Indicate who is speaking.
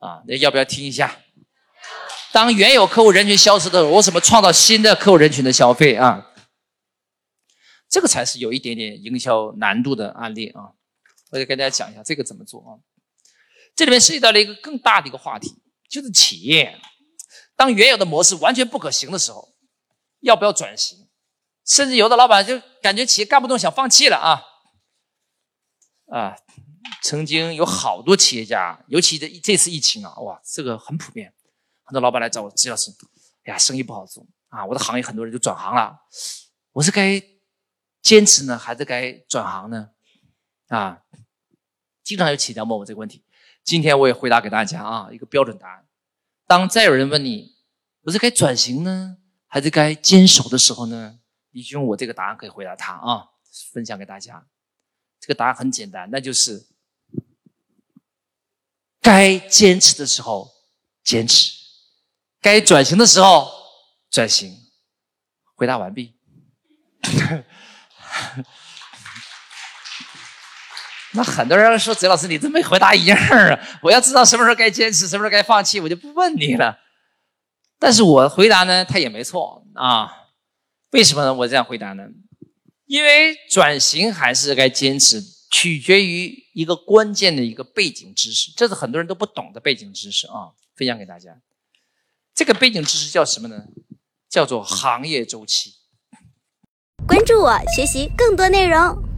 Speaker 1: 啊，那要不要听一下？当原有客户人群消失的时候，我怎么创造新的客户人群的消费啊？这个才是有一点点营销难度的案例啊！我就跟大家讲一下这个怎么做啊。这里面涉及到了一个更大的一个话题，就是企业当原有的模式完全不可行的时候，要不要转型？甚至有的老板就感觉企业干不动，想放弃了啊！啊，曾经有好多企业家，尤其这这次疫情啊，哇，这个很普遍，很多老板来找我，支老师，哎呀，生意不好做啊，我的行业很多人就转行了，我是该坚持呢，还是该转行呢？啊，经常有企业家问我这个问题。今天我也回答给大家啊，一个标准答案。当再有人问你，我是该转型呢，还是该坚守的时候呢？你就用我这个答案可以回答他啊，分享给大家。这个答案很简单，那就是该坚持的时候坚持，该转型的时候转型。回答完毕。那很多人说：“泽老师，你这没回答一样啊！我要知道什么时候该坚持，什么时候该放弃，我就不问你了。”但是我回答呢，他也没错啊。为什么呢？我这样回答呢？因为转型还是该坚持，取决于一个关键的一个背景知识，这是很多人都不懂的背景知识啊。分享给大家，这个背景知识叫什么呢？叫做行业周期。
Speaker 2: 关注我，学习更多内容。